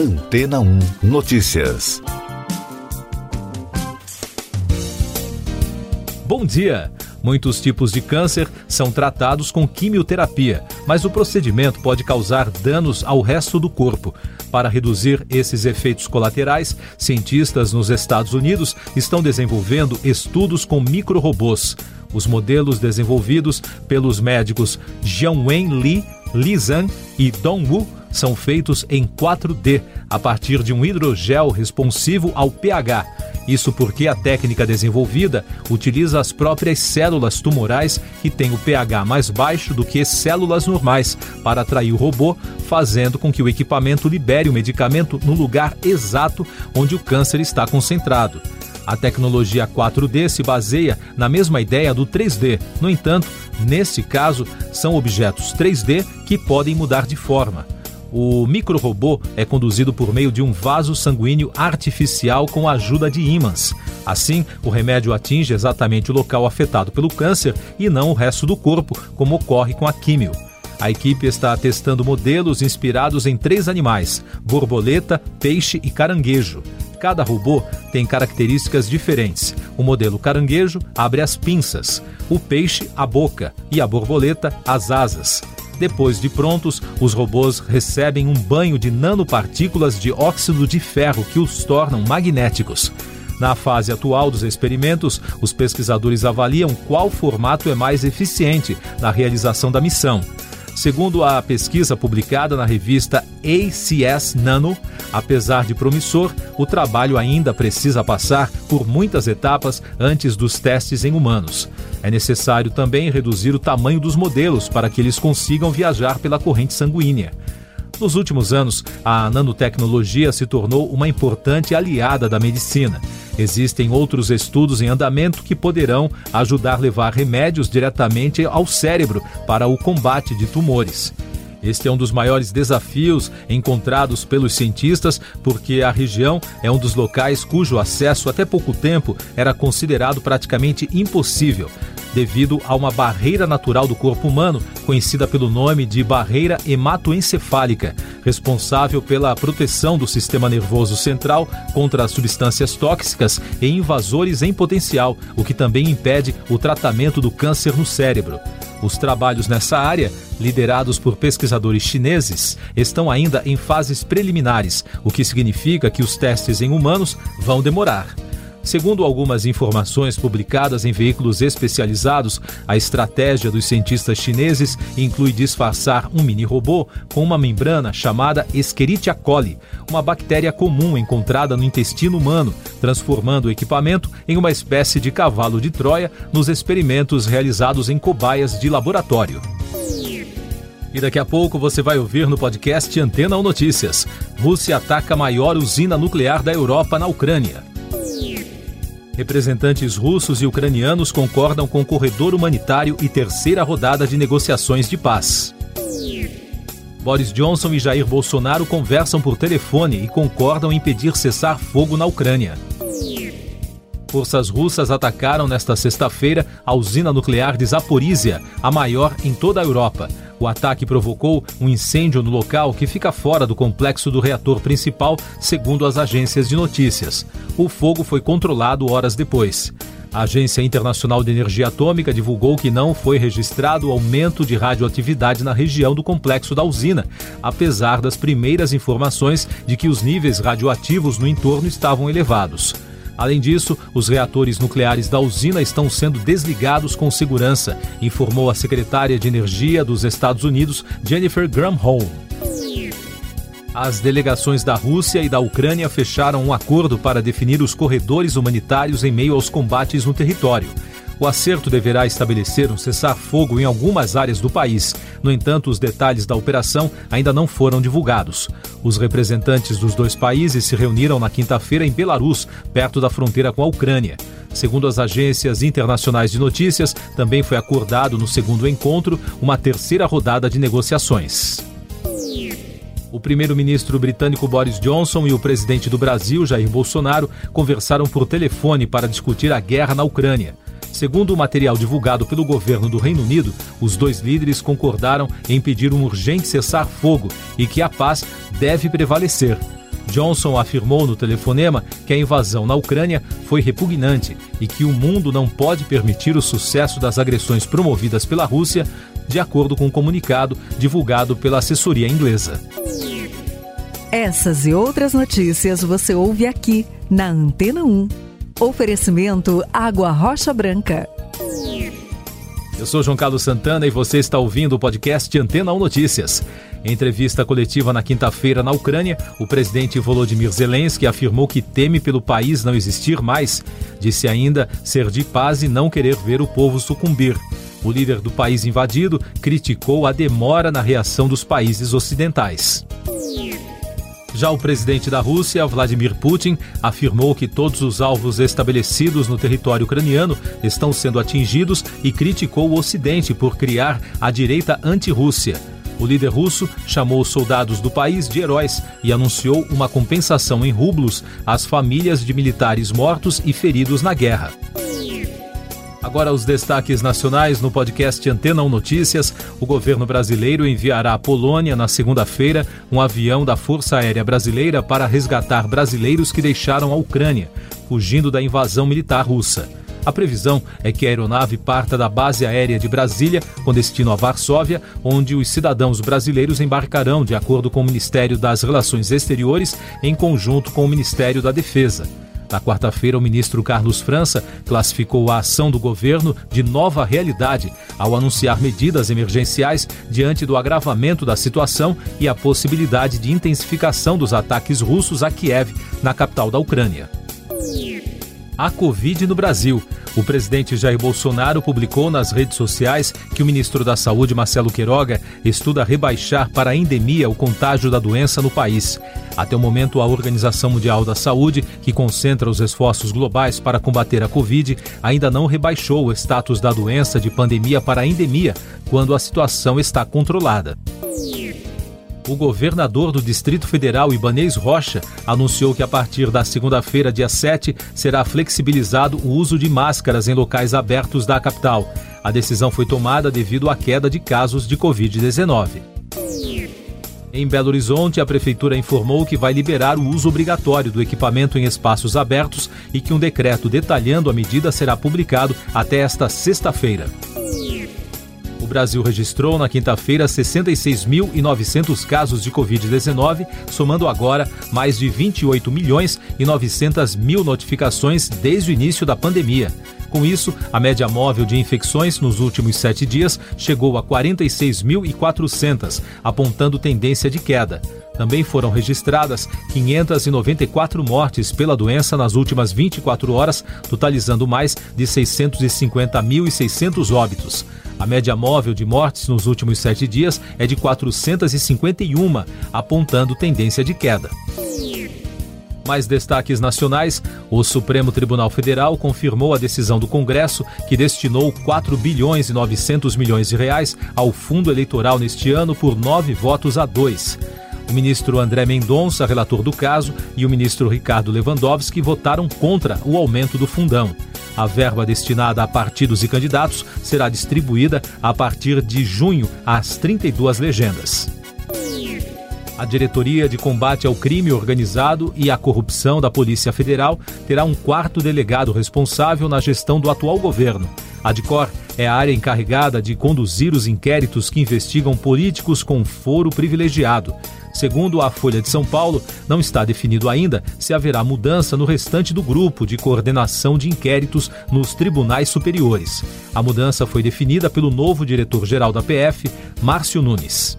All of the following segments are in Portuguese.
Antena 1 Notícias. Bom dia! Muitos tipos de câncer são tratados com quimioterapia, mas o procedimento pode causar danos ao resto do corpo. Para reduzir esses efeitos colaterais, cientistas nos Estados Unidos estão desenvolvendo estudos com microrobôs. Os modelos desenvolvidos pelos médicos Jianwen Li, Li Zhang e Dong Wu são feitos em 4D, a partir de um hidrogel responsivo ao pH. Isso porque a técnica desenvolvida utiliza as próprias células tumorais que têm o pH mais baixo do que células normais para atrair o robô, fazendo com que o equipamento libere o medicamento no lugar exato onde o câncer está concentrado. A tecnologia 4D se baseia na mesma ideia do 3D. No entanto, nesse caso, são objetos 3D que podem mudar de forma. O microrobô é conduzido por meio de um vaso sanguíneo artificial com a ajuda de ímãs. Assim, o remédio atinge exatamente o local afetado pelo câncer e não o resto do corpo, como ocorre com a químio. A equipe está testando modelos inspirados em três animais: borboleta, peixe e caranguejo. Cada robô tem características diferentes. O modelo caranguejo abre as pinças, o peixe a boca e a borboleta as asas. Depois de prontos, os robôs recebem um banho de nanopartículas de óxido de ferro que os tornam magnéticos. Na fase atual dos experimentos, os pesquisadores avaliam qual formato é mais eficiente na realização da missão. Segundo a pesquisa publicada na revista ACS Nano, apesar de promissor, o trabalho ainda precisa passar por muitas etapas antes dos testes em humanos. É necessário também reduzir o tamanho dos modelos para que eles consigam viajar pela corrente sanguínea. Nos últimos anos, a nanotecnologia se tornou uma importante aliada da medicina. Existem outros estudos em andamento que poderão ajudar a levar remédios diretamente ao cérebro para o combate de tumores. Este é um dos maiores desafios encontrados pelos cientistas, porque a região é um dos locais cujo acesso até pouco tempo era considerado praticamente impossível devido a uma barreira natural do corpo humano, conhecida pelo nome de barreira hematoencefálica, responsável pela proteção do sistema nervoso central contra as substâncias tóxicas e invasores em potencial, o que também impede o tratamento do câncer no cérebro. Os trabalhos nessa área, liderados por pesquisadores chineses, estão ainda em fases preliminares, o que significa que os testes em humanos vão demorar. Segundo algumas informações publicadas em veículos especializados, a estratégia dos cientistas chineses inclui disfarçar um mini-robô com uma membrana chamada Escherichia coli, uma bactéria comum encontrada no intestino humano, transformando o equipamento em uma espécie de cavalo de Troia nos experimentos realizados em cobaias de laboratório. E daqui a pouco você vai ouvir no podcast Antena ou Notícias. Rússia ataca a maior usina nuclear da Europa na Ucrânia. Representantes russos e ucranianos concordam com corredor humanitário e terceira rodada de negociações de paz. Boris Johnson e Jair Bolsonaro conversam por telefone e concordam em pedir cessar fogo na Ucrânia. Forças russas atacaram nesta sexta-feira a usina nuclear de Zaporizhia, a maior em toda a Europa. O ataque provocou um incêndio no local que fica fora do complexo do reator principal, segundo as agências de notícias. O fogo foi controlado horas depois. A Agência Internacional de Energia Atômica divulgou que não foi registrado aumento de radioatividade na região do complexo da usina, apesar das primeiras informações de que os níveis radioativos no entorno estavam elevados. Além disso, os reatores nucleares da usina estão sendo desligados com segurança, informou a secretária de Energia dos Estados Unidos, Jennifer Granholm. As delegações da Rússia e da Ucrânia fecharam um acordo para definir os corredores humanitários em meio aos combates no território. O acerto deverá estabelecer um cessar-fogo em algumas áreas do país. No entanto, os detalhes da operação ainda não foram divulgados. Os representantes dos dois países se reuniram na quinta-feira em Belarus, perto da fronteira com a Ucrânia. Segundo as agências internacionais de notícias, também foi acordado no segundo encontro uma terceira rodada de negociações. O primeiro-ministro britânico Boris Johnson e o presidente do Brasil, Jair Bolsonaro, conversaram por telefone para discutir a guerra na Ucrânia. Segundo o material divulgado pelo governo do Reino Unido, os dois líderes concordaram em pedir um urgente cessar-fogo e que a paz deve prevalecer. Johnson afirmou no telefonema que a invasão na Ucrânia foi repugnante e que o mundo não pode permitir o sucesso das agressões promovidas pela Rússia, de acordo com um comunicado divulgado pela assessoria inglesa. Essas e outras notícias você ouve aqui na Antena 1. Oferecimento Água Rocha Branca. Eu sou João Carlos Santana e você está ouvindo o podcast Antena 1 Notícias. Em entrevista coletiva na quinta-feira na Ucrânia, o presidente Volodymyr Zelensky afirmou que teme pelo país não existir mais. Disse ainda ser de paz e não querer ver o povo sucumbir. O líder do país invadido criticou a demora na reação dos países ocidentais. Já o presidente da Rússia, Vladimir Putin, afirmou que todos os alvos estabelecidos no território ucraniano estão sendo atingidos e criticou o Ocidente por criar a direita anti-Rússia. O líder russo chamou os soldados do país de heróis e anunciou uma compensação em rublos às famílias de militares mortos e feridos na guerra. Agora os destaques nacionais no podcast Antena 1 Notícias. O governo brasileiro enviará à Polônia na segunda-feira um avião da Força Aérea Brasileira para resgatar brasileiros que deixaram a Ucrânia, fugindo da invasão militar russa. A previsão é que a aeronave parta da base aérea de Brasília, com destino a Varsóvia, onde os cidadãos brasileiros embarcarão, de acordo com o Ministério das Relações Exteriores, em conjunto com o Ministério da Defesa. Na quarta-feira, o ministro Carlos França classificou a ação do governo de nova realidade ao anunciar medidas emergenciais diante do agravamento da situação e a possibilidade de intensificação dos ataques russos a Kiev, na capital da Ucrânia. A Covid no Brasil. O presidente Jair Bolsonaro publicou nas redes sociais que o ministro da Saúde, Marcelo Queiroga, estuda rebaixar para a endemia o contágio da doença no país. Até o momento, a Organização Mundial da Saúde, que concentra os esforços globais para combater a Covid, ainda não rebaixou o status da doença de pandemia para endemia, quando a situação está controlada. O governador do Distrito Federal, Ibanês Rocha, anunciou que a partir da segunda-feira, dia 7, será flexibilizado o uso de máscaras em locais abertos da capital. A decisão foi tomada devido à queda de casos de Covid-19. Em Belo Horizonte, a prefeitura informou que vai liberar o uso obrigatório do equipamento em espaços abertos e que um decreto detalhando a medida será publicado até esta sexta-feira. Brasil registrou na quinta-feira 66.900 casos de Covid-19, somando agora mais de 28 milhões e 900 mil notificações desde o início da pandemia. Com isso, a média móvel de infecções nos últimos sete dias chegou a 46.400, apontando tendência de queda. Também foram registradas 594 mortes pela doença nas últimas 24 horas, totalizando mais de 650.600 óbitos. A média móvel de mortes nos últimos sete dias é de 451, apontando tendência de queda. Mais destaques nacionais: o Supremo Tribunal Federal confirmou a decisão do Congresso que destinou 4 bilhões e 900 milhões de reais ao fundo eleitoral neste ano por nove votos a dois. O ministro André Mendonça, relator do caso, e o ministro Ricardo Lewandowski votaram contra o aumento do fundão. A verba destinada a partidos e candidatos será distribuída a partir de junho às 32 legendas. A Diretoria de Combate ao Crime Organizado e à Corrupção da Polícia Federal terá um quarto delegado responsável na gestão do atual governo. A DICOR é a área encarregada de conduzir os inquéritos que investigam políticos com foro privilegiado. Segundo a Folha de São Paulo, não está definido ainda se haverá mudança no restante do grupo de coordenação de inquéritos nos tribunais superiores. A mudança foi definida pelo novo diretor-geral da PF, Márcio Nunes.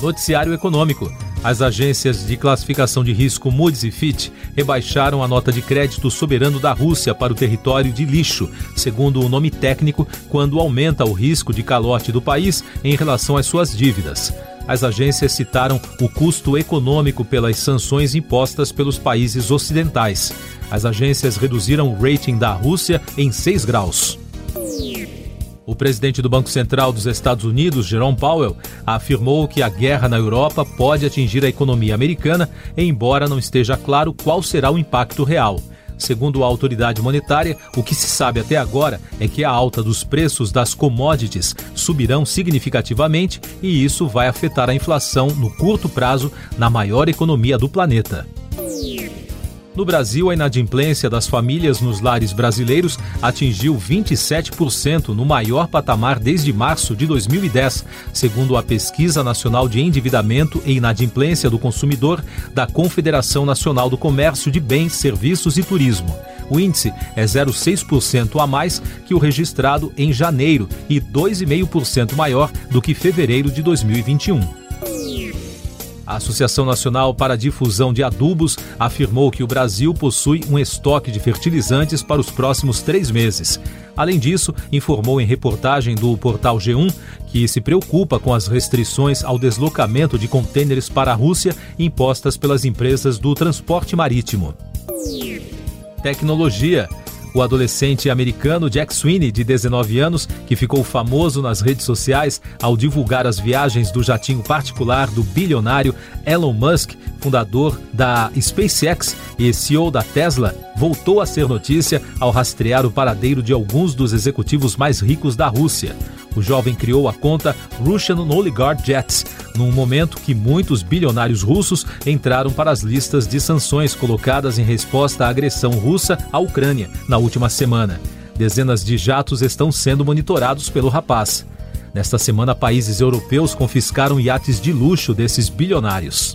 Noticiário Econômico. As agências de classificação de risco Moody's e Fitch rebaixaram a nota de crédito soberano da Rússia para o território de lixo, segundo o nome técnico, quando aumenta o risco de calote do país em relação às suas dívidas as agências citaram o custo econômico pelas sanções impostas pelos países ocidentais. As agências reduziram o rating da Rússia em 6 graus. O presidente do Banco Central dos Estados Unidos, Jerome Powell, afirmou que a guerra na Europa pode atingir a economia americana, embora não esteja claro qual será o impacto real. Segundo a autoridade monetária, o que se sabe até agora é que a alta dos preços das commodities subirão significativamente e isso vai afetar a inflação no curto prazo na maior economia do planeta. No Brasil, a inadimplência das famílias nos lares brasileiros atingiu 27% no maior patamar desde março de 2010, segundo a Pesquisa Nacional de Endividamento e Inadimplência do Consumidor da Confederação Nacional do Comércio de Bens, Serviços e Turismo. O índice é 0,6% a mais que o registrado em janeiro e 2,5% maior do que fevereiro de 2021. A Associação Nacional para a Difusão de Adubos afirmou que o Brasil possui um estoque de fertilizantes para os próximos três meses. Além disso, informou em reportagem do portal G1 que se preocupa com as restrições ao deslocamento de contêineres para a Rússia impostas pelas empresas do transporte marítimo. Tecnologia. O adolescente americano Jack Sweeney, de 19 anos, que ficou famoso nas redes sociais ao divulgar as viagens do jatinho particular do bilionário Elon Musk, fundador da SpaceX e CEO da Tesla, voltou a ser notícia ao rastrear o paradeiro de alguns dos executivos mais ricos da Rússia. O jovem criou a conta Russian Oligarch Jets, num momento que muitos bilionários russos entraram para as listas de sanções colocadas em resposta à agressão russa à Ucrânia na última semana. Dezenas de jatos estão sendo monitorados pelo rapaz. Nesta semana, países europeus confiscaram iates de luxo desses bilionários.